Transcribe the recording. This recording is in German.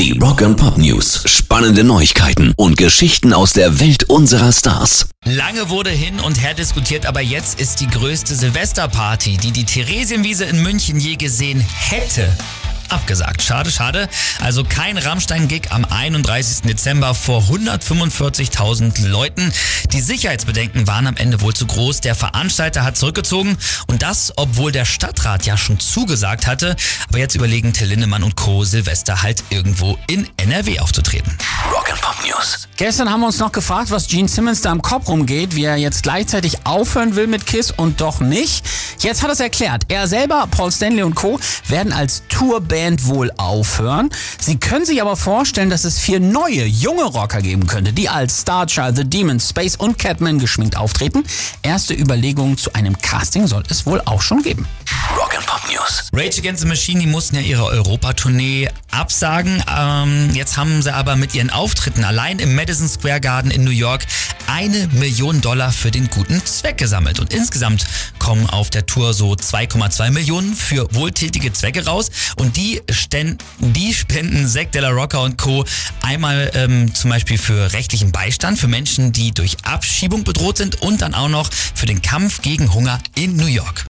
Die Rock and Pop News. Spannende Neuigkeiten und Geschichten aus der Welt unserer Stars. Lange wurde hin und her diskutiert, aber jetzt ist die größte Silvesterparty, die die Theresienwiese in München je gesehen hätte, abgesagt. Schade, schade. Also kein Rammstein-Gig am 31. Dezember vor 145.000 Leuten. Die Sicherheitsbedenken waren am Ende wohl zu groß. Der Veranstalter hat zurückgezogen und das, obwohl der Stadtrat ja schon zugesagt hatte. Aber jetzt überlegen Till Lindemann und Co. Silvester halt irgendwo in NRW aufzutreten. Rock and Pop News. Gestern haben wir uns noch gefragt, was Gene Simmons da im Kopf rumgeht, wie er jetzt gleichzeitig aufhören will mit Kiss und doch nicht. Jetzt hat er es erklärt. Er selber, Paul Stanley und Co. werden als Tourband wohl aufhören. Sie können sich aber vorstellen, dass es vier neue, junge Rocker geben könnte, die als Starchild, The Demon, Space und Catman geschminkt auftreten. Erste Überlegungen zu einem Casting soll es wohl auch schon geben. And Pop News. Rage Against the Machine, die mussten ja ihre Europatournee absagen. Ähm, jetzt haben sie aber mit ihren Auftritten allein im Madison Square Garden in New York eine Million Dollar für den guten Zweck gesammelt. Und insgesamt kommen auf der Tour so 2,2 Millionen für wohltätige Zwecke raus. Und die, sten die spenden Zack de la Rocca und Co. einmal ähm, zum Beispiel für rechtlichen Beistand für Menschen, die durch Abschiebung bedroht sind und dann auch noch für den Kampf gegen Hunger in New York.